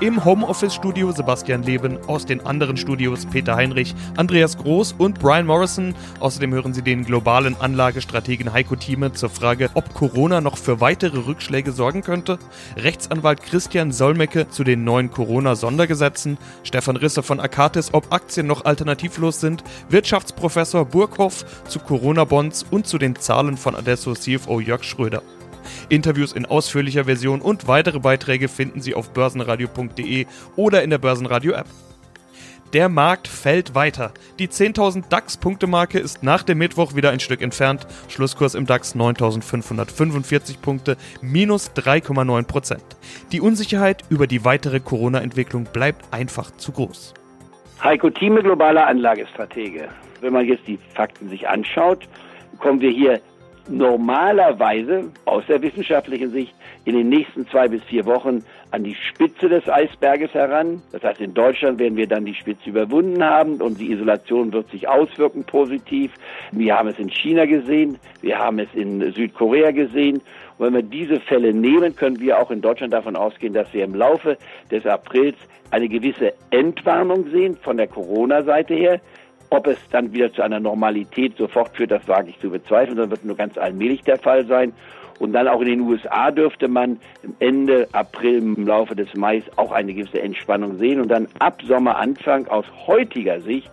Im Homeoffice-Studio Sebastian Leben, aus den anderen Studios Peter Heinrich, Andreas Groß und Brian Morrison. Außerdem hören Sie den globalen Anlagestrategen Heiko Thieme zur Frage, ob Corona noch für weitere Rückschläge sorgen könnte. Rechtsanwalt Christian Solmecke zu den neuen Corona-Sondergesetzen. Stefan Risse von Akatis, ob Aktien noch alternativlos sind. Wirtschaftsprofessor Burkhoff zu Corona-Bonds und zu den Zahlen von Adesso CFO Jörg Schröder. Interviews in ausführlicher Version und weitere Beiträge finden Sie auf börsenradio.de oder in der Börsenradio-App. Der Markt fällt weiter. Die 10.000 DAX-Punkte-Marke ist nach dem Mittwoch wieder ein Stück entfernt. Schlusskurs im DAX 9.545 Punkte, minus 3,9% Die Unsicherheit über die weitere Corona-Entwicklung bleibt einfach zu groß. Heiko Thieme, globaler Anlagestratege. Wenn man jetzt die Fakten sich anschaut, kommen wir hier normalerweise aus der wissenschaftlichen Sicht in den nächsten zwei bis vier Wochen an die Spitze des Eisberges heran. Das heißt, in Deutschland werden wir dann die Spitze überwunden haben und die Isolation wird sich auswirken positiv. Wir haben es in China gesehen, wir haben es in Südkorea gesehen. Und wenn wir diese Fälle nehmen, können wir auch in Deutschland davon ausgehen, dass wir im Laufe des Aprils eine gewisse Entwarnung sehen von der Corona-Seite her. Ob es dann wieder zu einer Normalität sofort führt, das wage ich zu bezweifeln, sondern wird nur ganz allmählich der Fall sein. Und dann auch in den USA dürfte man Ende April, im Laufe des Mai auch eine gewisse Entspannung sehen. Und dann ab Sommeranfang aus heutiger Sicht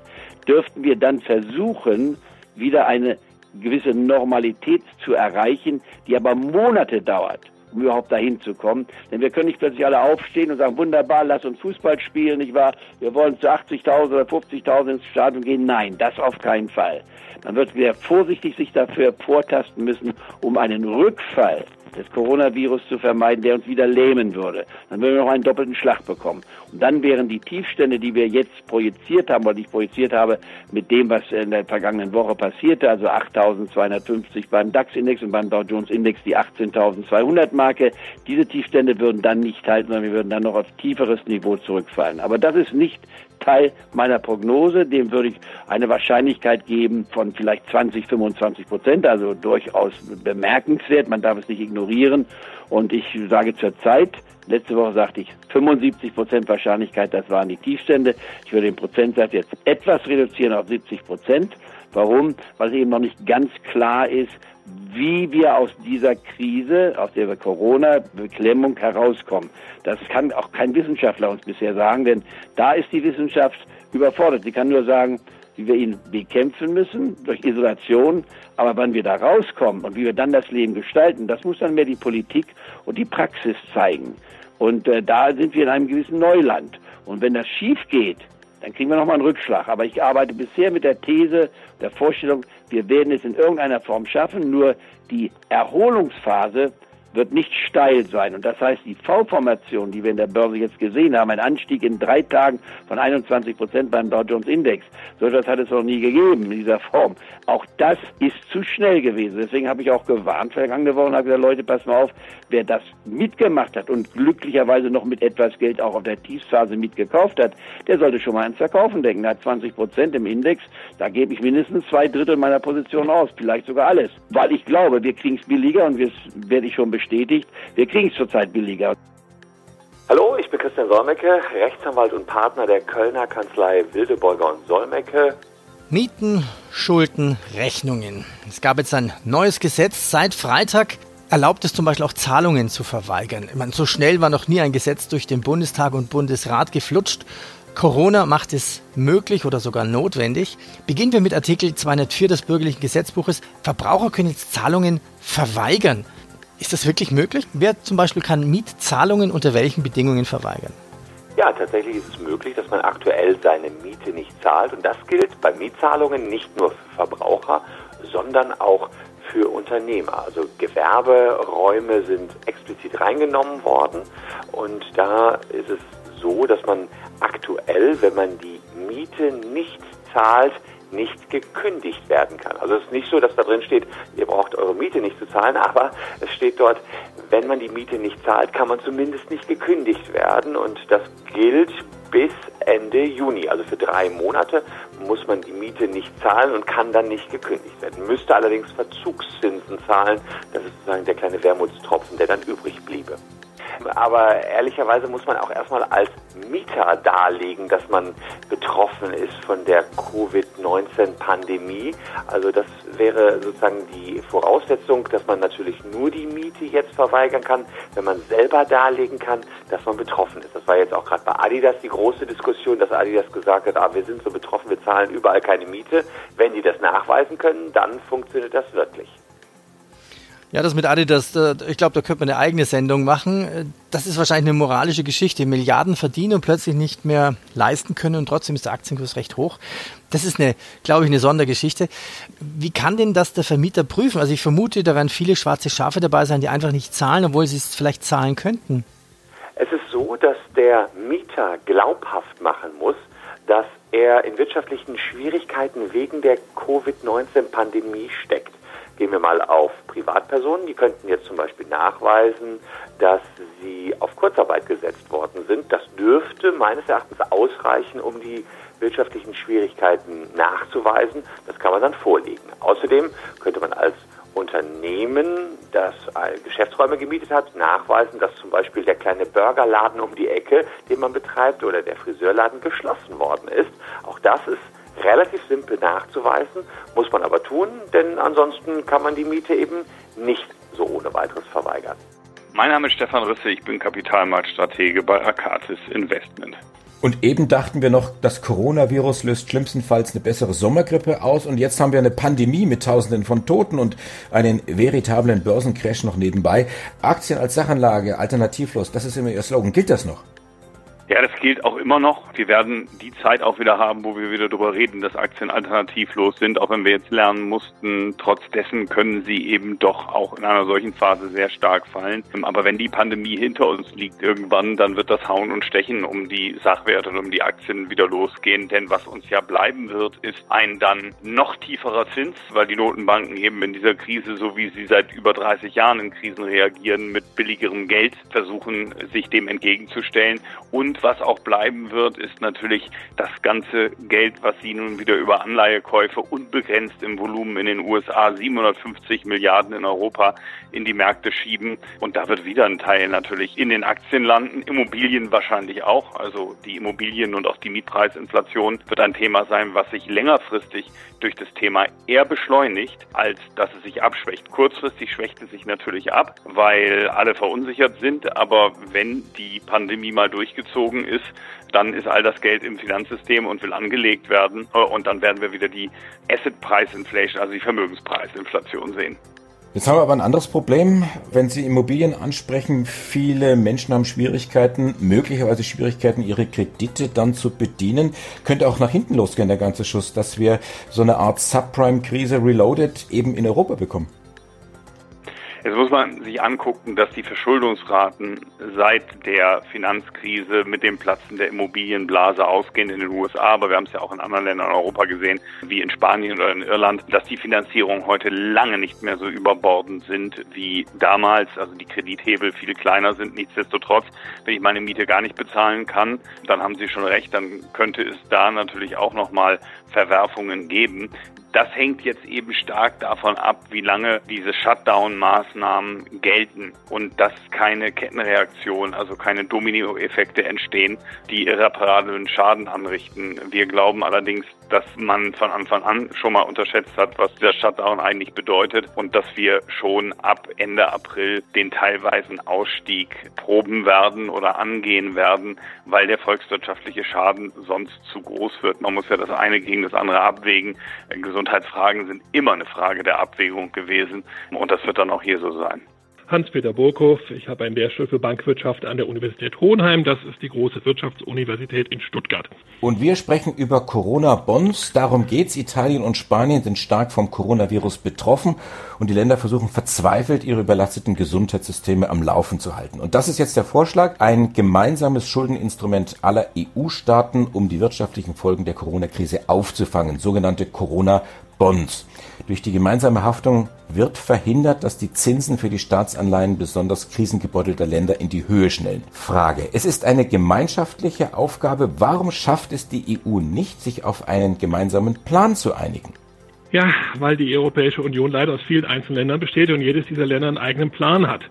dürften wir dann versuchen, wieder eine gewisse Normalität zu erreichen, die aber Monate dauert um überhaupt dahin zu kommen. Denn wir können nicht plötzlich alle aufstehen und sagen, wunderbar, lass uns Fußball spielen, nicht wahr? Wir wollen zu 80.000 oder 50.000 ins Stadion gehen. Nein, das auf keinen Fall. Man wird sehr vorsichtig sich dafür vortasten müssen, um einen Rückfall des Coronavirus zu vermeiden, der uns wieder lähmen würde. Dann würden wir noch einen doppelten Schlag bekommen. Und dann wären die Tiefstände, die wir jetzt projiziert haben, oder ich projiziert habe, mit dem, was in der vergangenen Woche passierte, also 8.250 beim DAX-Index und beim Dow Jones-Index die 18.200-Marke, diese Tiefstände würden dann nicht halten, sondern wir würden dann noch auf tieferes Niveau zurückfallen. Aber das ist nicht Teil meiner Prognose. Dem würde ich eine Wahrscheinlichkeit geben von vielleicht 20, 25 Prozent, also durchaus bemerkenswert. Man darf es nicht ignorieren. Und ich sage zur Zeit, letzte Woche sagte ich 75 Prozent Wahrscheinlichkeit, das waren die Tiefstände. Ich würde den Prozentsatz jetzt etwas reduzieren auf 70 Prozent. Warum? Weil es eben noch nicht ganz klar ist, wie wir aus dieser Krise, aus der Corona-Beklemmung herauskommen. Das kann auch kein Wissenschaftler uns bisher sagen, denn da ist die Wissenschaft überfordert. Sie kann nur sagen, wie wir ihn bekämpfen müssen durch Isolation, aber wann wir da rauskommen und wie wir dann das Leben gestalten, das muss dann mehr die Politik und die Praxis zeigen. Und äh, da sind wir in einem gewissen Neuland. Und wenn das schief geht, dann kriegen wir nochmal einen Rückschlag. Aber ich arbeite bisher mit der These, der Vorstellung, wir werden es in irgendeiner Form schaffen, nur die Erholungsphase wird nicht steil sein. Und das heißt, die V-Formation, die wir in der Börse jetzt gesehen haben, ein Anstieg in drei Tagen von 21 Prozent beim Dow Jones Index, so etwas hat es noch nie gegeben in dieser Form. Auch das ist zu schnell gewesen. Deswegen habe ich auch gewarnt vergangene Woche und habe gesagt, Leute, pass mal auf, wer das mitgemacht hat und glücklicherweise noch mit etwas Geld auch auf der Tiefsphase mitgekauft hat, der sollte schon mal ans Verkaufen denken. Er hat 20 Prozent im Index, da gebe ich mindestens zwei Drittel meiner Position aus, vielleicht sogar alles. Weil ich glaube, wir kriegen es billiger und das werde ich schon bestätigen bestätigt. Wir kriegen es zurzeit billiger. Hallo, ich bin Christian Solmecke, Rechtsanwalt und Partner der Kölner Kanzlei Wildebeuger und Solmecke. Mieten, Schulden, Rechnungen. Es gab jetzt ein neues Gesetz. Seit Freitag erlaubt es zum Beispiel auch Zahlungen zu verweigern. Ich meine, so schnell war noch nie ein Gesetz durch den Bundestag und Bundesrat geflutscht. Corona macht es möglich oder sogar notwendig. Beginnen wir mit Artikel 204 des Bürgerlichen Gesetzbuches. Verbraucher können jetzt Zahlungen verweigern. Ist das wirklich möglich? Wer zum Beispiel kann Mietzahlungen unter welchen Bedingungen verweigern? Ja, tatsächlich ist es möglich, dass man aktuell seine Miete nicht zahlt. Und das gilt bei Mietzahlungen nicht nur für Verbraucher, sondern auch für Unternehmer. Also Gewerberäume sind explizit reingenommen worden. Und da ist es so, dass man aktuell, wenn man die Miete nicht zahlt, nicht gekündigt werden kann. Also es ist nicht so, dass da drin steht, ihr braucht eure Miete nicht zu zahlen, aber es steht dort, wenn man die Miete nicht zahlt, kann man zumindest nicht gekündigt werden und das gilt bis Ende Juni, also für drei Monate. muss man die Miete nicht zahlen und kann dann nicht gekündigt werden. Müsste allerdings Verzugszinsen zahlen. Das ist sozusagen der kleine Wermutstropfen, der dann übrig bliebe. Aber ehrlicherweise muss man auch erstmal als Mieter darlegen, dass man betroffen ist von der Covid-19-Pandemie. Also das wäre sozusagen die Voraussetzung, dass man natürlich nur die Miete jetzt verweigern kann, wenn man selber darlegen kann, dass man betroffen ist. Das war jetzt auch gerade bei Adidas die große Diskussion, dass Adidas gesagt hat, ah, wir sind so betroffen, wir zahlen überall keine Miete. Wenn die das nachweisen können, dann funktioniert das wirklich. Ja, das mit Adidas, ich glaube, da könnte man eine eigene Sendung machen. Das ist wahrscheinlich eine moralische Geschichte. Milliarden verdienen und plötzlich nicht mehr leisten können und trotzdem ist der Aktienkurs recht hoch. Das ist eine, glaube ich, eine Sondergeschichte. Wie kann denn das der Vermieter prüfen? Also ich vermute, da werden viele schwarze Schafe dabei sein, die einfach nicht zahlen, obwohl sie es vielleicht zahlen könnten. Es ist so, dass der Mieter glaubhaft machen muss, dass er in wirtschaftlichen Schwierigkeiten wegen der Covid-19-Pandemie steckt. Gehen wir mal auf Privatpersonen. Die könnten jetzt zum Beispiel nachweisen, dass sie auf Kurzarbeit gesetzt worden sind. Das dürfte meines Erachtens ausreichen, um die wirtschaftlichen Schwierigkeiten nachzuweisen. Das kann man dann vorlegen. Außerdem könnte man als Unternehmen, das Geschäftsräume gemietet hat, nachweisen, dass zum Beispiel der kleine Burgerladen um die Ecke, den man betreibt, oder der Friseurladen geschlossen worden ist. Auch das ist relativ simpel nachzuweisen, muss man aber tun, denn ansonsten kann man die Miete eben nicht so ohne weiteres verweigern. Mein Name ist Stefan Risse, ich bin Kapitalmarktstratege bei Akatis Investment. Und eben dachten wir noch, das Coronavirus löst schlimmstenfalls eine bessere Sommergrippe aus und jetzt haben wir eine Pandemie mit Tausenden von Toten und einen veritablen Börsencrash noch nebenbei. Aktien als Sachanlage, alternativlos, das ist immer Ihr Slogan. Gilt das noch? Ja, das gilt auch immer noch. Wir werden die Zeit auch wieder haben, wo wir wieder darüber reden, dass Aktien alternativlos sind, auch wenn wir jetzt lernen mussten. Trotz dessen können sie eben doch auch in einer solchen Phase sehr stark fallen. Aber wenn die Pandemie hinter uns liegt irgendwann, dann wird das Hauen und Stechen um die Sachwerte und um die Aktien wieder losgehen. Denn was uns ja bleiben wird, ist ein dann noch tieferer Zins, weil die Notenbanken eben in dieser Krise, so wie sie seit über 30 Jahren in Krisen reagieren, mit billigerem Geld versuchen, sich dem entgegenzustellen und und was auch bleiben wird, ist natürlich das ganze Geld, was sie nun wieder über Anleihekäufe unbegrenzt im Volumen in den USA, 750 Milliarden in Europa, in die Märkte schieben. Und da wird wieder ein Teil natürlich in den Aktien landen, Immobilien wahrscheinlich auch. Also die Immobilien und auch die Mietpreisinflation wird ein Thema sein, was sich längerfristig durch das Thema eher beschleunigt, als dass es sich abschwächt. Kurzfristig schwächt es sich natürlich ab, weil alle verunsichert sind. Aber wenn die Pandemie mal durchgezogen abgezogen ist, dann ist all das Geld im Finanzsystem und will angelegt werden. Und dann werden wir wieder die Asset Price Inflation, also die Vermögenspreisinflation sehen. Jetzt haben wir aber ein anderes Problem. Wenn Sie Immobilien ansprechen, viele Menschen haben Schwierigkeiten, möglicherweise Schwierigkeiten, ihre Kredite dann zu bedienen. Könnte auch nach hinten losgehen, der ganze Schuss, dass wir so eine Art Subprime-Krise reloaded eben in Europa bekommen. Jetzt muss man sich angucken, dass die Verschuldungsraten seit der Finanzkrise mit dem Platzen der Immobilienblase ausgehen in den USA, aber wir haben es ja auch in anderen Ländern in Europa gesehen, wie in Spanien oder in Irland, dass die Finanzierungen heute lange nicht mehr so überbordend sind wie damals, also die Kredithebel viel kleiner sind. Nichtsdestotrotz, wenn ich meine Miete gar nicht bezahlen kann, dann haben Sie schon recht, dann könnte es da natürlich auch nochmal Verwerfungen geben. Das hängt jetzt eben stark davon ab, wie lange diese Shutdown-Maßnahmen gelten und dass keine Kettenreaktion, also keine Dominoeffekte entstehen, die irreparablen Schaden anrichten. Wir glauben allerdings, dass man von Anfang an schon mal unterschätzt hat, was der Shutdown eigentlich bedeutet und dass wir schon ab Ende April den teilweisen Ausstieg proben werden oder angehen werden, weil der volkswirtschaftliche Schaden sonst zu groß wird. Man muss ja das eine gegen das andere abwägen. Gesundheitsfragen sind immer eine Frage der Abwägung gewesen und das wird dann auch hier so sein. Hans-Peter Burkhoff. Ich habe einen Lehrstuhl für Bankwirtschaft an der Universität Hohenheim. Das ist die große Wirtschaftsuniversität in Stuttgart. Und wir sprechen über Corona-Bonds. Darum geht's. Italien und Spanien sind stark vom Coronavirus betroffen und die Länder versuchen verzweifelt, ihre überlasteten Gesundheitssysteme am Laufen zu halten. Und das ist jetzt der Vorschlag, ein gemeinsames Schuldeninstrument aller EU-Staaten, um die wirtschaftlichen Folgen der Corona-Krise aufzufangen, sogenannte Corona-Bonds. Durch die gemeinsame Haftung wird verhindert, dass die Zinsen für die Staatsanleihen besonders krisengebeutelter Länder in die Höhe schnellen. Frage. Es ist eine gemeinschaftliche Aufgabe. Warum schafft es die EU nicht, sich auf einen gemeinsamen Plan zu einigen? Ja, weil die Europäische Union leider aus vielen einzelnen Ländern besteht und jedes dieser Länder einen eigenen Plan hat.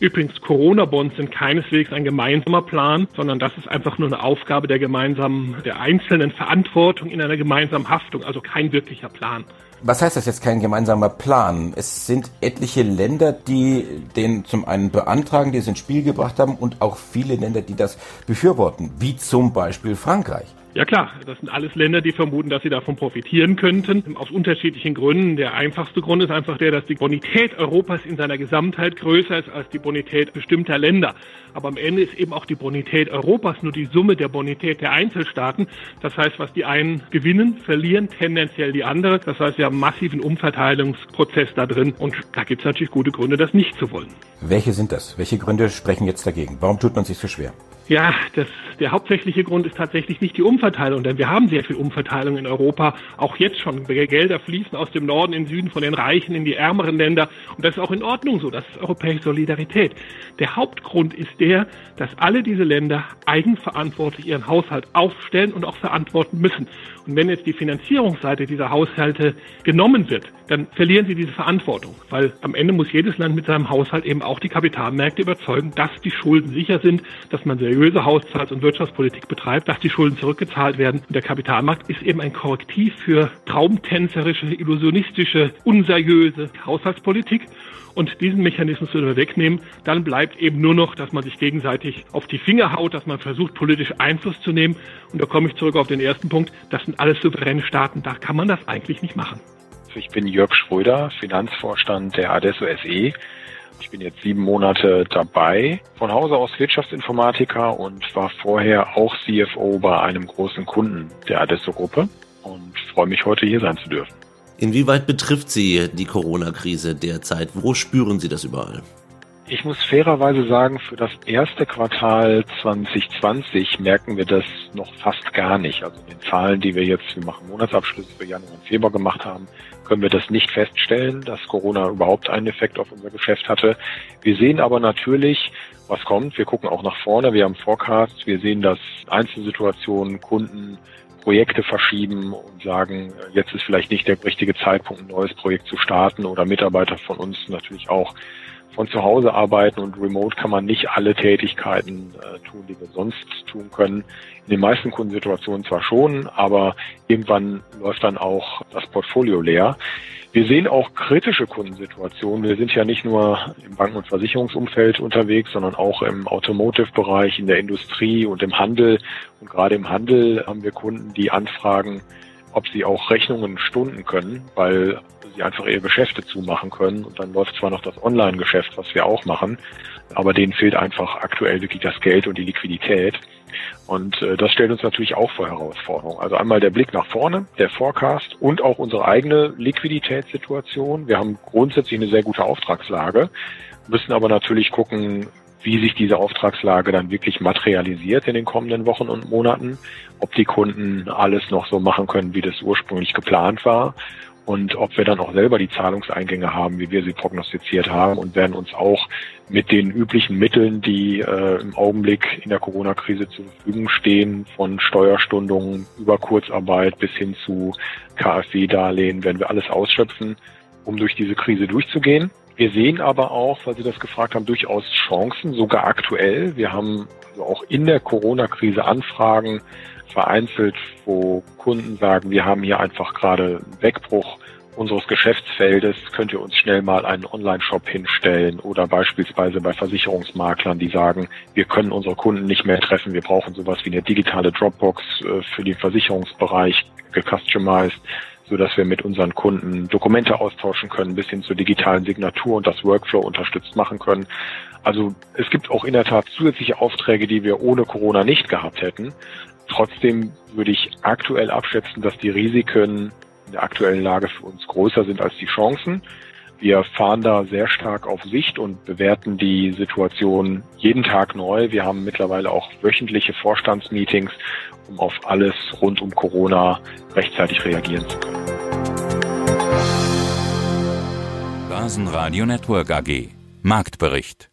Übrigens, Corona-Bonds sind keineswegs ein gemeinsamer Plan, sondern das ist einfach nur eine Aufgabe der gemeinsamen, der einzelnen Verantwortung in einer gemeinsamen Haftung, also kein wirklicher Plan. Was heißt das jetzt kein gemeinsamer Plan? Es sind etliche Länder, die den zum einen beantragen, die es ins Spiel gebracht haben und auch viele Länder, die das befürworten, wie zum Beispiel Frankreich. Ja klar, das sind alles Länder, die vermuten, dass sie davon profitieren könnten, aus unterschiedlichen Gründen. Der einfachste Grund ist einfach der, dass die Bonität Europas in seiner Gesamtheit größer ist als die Bonität bestimmter Länder. Aber am Ende ist eben auch die Bonität Europas nur die Summe der Bonität der Einzelstaaten. Das heißt, was die einen gewinnen, verlieren tendenziell die anderen. Das heißt, wir haben einen massiven Umverteilungsprozess da drin und da gibt es natürlich gute Gründe, das nicht zu wollen. Welche sind das? Welche Gründe sprechen jetzt dagegen? Warum tut man sich so schwer? Ja, das, der hauptsächliche Grund ist tatsächlich nicht die Umverteilung, denn wir haben sehr viel Umverteilung in Europa, auch jetzt schon. Gelder fließen aus dem Norden in den Süden, von den Reichen in die ärmeren Länder und das ist auch in Ordnung so, das ist europäische Solidarität. Der Hauptgrund ist der, dass alle diese Länder eigenverantwortlich ihren Haushalt aufstellen und auch verantworten müssen. Und wenn jetzt die Finanzierungsseite dieser Haushalte genommen wird, dann verlieren sie diese Verantwortung, weil am Ende muss jedes Land mit seinem Haushalt eben auch die Kapitalmärkte überzeugen, dass die Schulden sicher sind, dass man seriöse Haushalts- und Wirtschaftspolitik betreibt, dass die Schulden zurückgezahlt werden. Und der Kapitalmarkt ist eben ein Korrektiv für traumtänzerische, illusionistische, unseriöse Haushaltspolitik. Und diesen Mechanismus würden wir wegnehmen. Dann bleibt eben nur noch, dass man sich gegenseitig auf die Finger haut, dass man versucht, politisch Einfluss zu nehmen. Und da komme ich zurück auf den ersten Punkt. Das sind alles souveräne Staaten. Da kann man das eigentlich nicht machen. Ich bin Jörg Schröder, Finanzvorstand der Adesso SE. Ich bin jetzt sieben Monate dabei, von Hause aus Wirtschaftsinformatiker und war vorher auch CFO bei einem großen Kunden der Adesso Gruppe und freue mich heute hier sein zu dürfen. Inwieweit betrifft Sie die Corona-Krise derzeit? Wo spüren Sie das überall? Ich muss fairerweise sagen, für das erste Quartal 2020 merken wir das noch fast gar nicht. Also in den Zahlen, die wir jetzt, wir machen Monatsabschlüsse für Januar und Februar gemacht haben, können wir das nicht feststellen, dass Corona überhaupt einen Effekt auf unser Geschäft hatte. Wir sehen aber natürlich, was kommt. Wir gucken auch nach vorne. Wir haben Forecasts. Wir sehen, dass Einzelsituationen, Kunden Projekte verschieben und sagen, jetzt ist vielleicht nicht der richtige Zeitpunkt, ein neues Projekt zu starten oder Mitarbeiter von uns natürlich auch von zu Hause arbeiten und remote kann man nicht alle Tätigkeiten äh, tun, die wir sonst tun können. In den meisten Kundensituationen zwar schon, aber irgendwann läuft dann auch das Portfolio leer. Wir sehen auch kritische Kundensituationen. Wir sind ja nicht nur im Banken- und Versicherungsumfeld unterwegs, sondern auch im Automotive-Bereich, in der Industrie und im Handel. Und gerade im Handel haben wir Kunden, die anfragen, ob sie auch Rechnungen stunden können, weil sie einfach ihre Geschäfte zumachen können. Und dann läuft zwar noch das Online-Geschäft, was wir auch machen, aber denen fehlt einfach aktuell wirklich das Geld und die Liquidität. Und äh, das stellt uns natürlich auch vor Herausforderungen. Also einmal der Blick nach vorne, der Forecast und auch unsere eigene Liquiditätssituation. Wir haben grundsätzlich eine sehr gute Auftragslage, müssen aber natürlich gucken, wie sich diese Auftragslage dann wirklich materialisiert in den kommenden Wochen und Monaten, ob die Kunden alles noch so machen können, wie das ursprünglich geplant war und ob wir dann auch selber die Zahlungseingänge haben, wie wir sie prognostiziert haben und werden uns auch mit den üblichen Mitteln, die äh, im Augenblick in der Corona-Krise zur Verfügung stehen, von Steuerstundungen über Kurzarbeit bis hin zu KfW-Darlehen, werden wir alles ausschöpfen, um durch diese Krise durchzugehen. Wir sehen aber auch, weil Sie das gefragt haben, durchaus Chancen, sogar aktuell. Wir haben also auch in der Corona-Krise Anfragen vereinzelt, wo Kunden sagen, wir haben hier einfach gerade einen Wegbruch unseres Geschäftsfeldes, könnt ihr uns schnell mal einen Online-Shop hinstellen oder beispielsweise bei Versicherungsmaklern, die sagen, wir können unsere Kunden nicht mehr treffen, wir brauchen sowas wie eine digitale Dropbox äh, für den Versicherungsbereich gecustomized, so dass wir mit unseren Kunden Dokumente austauschen können, bis hin zur digitalen Signatur und das Workflow unterstützt machen können. Also es gibt auch in der Tat zusätzliche Aufträge, die wir ohne Corona nicht gehabt hätten. Trotzdem würde ich aktuell abschätzen, dass die Risiken in der aktuellen Lage für uns größer sind als die Chancen. Wir fahren da sehr stark auf Sicht und bewerten die Situation jeden Tag neu. Wir haben mittlerweile auch wöchentliche Vorstandsmeetings, um auf alles rund um Corona rechtzeitig reagieren zu können. Börsenradio Network AG. Marktbericht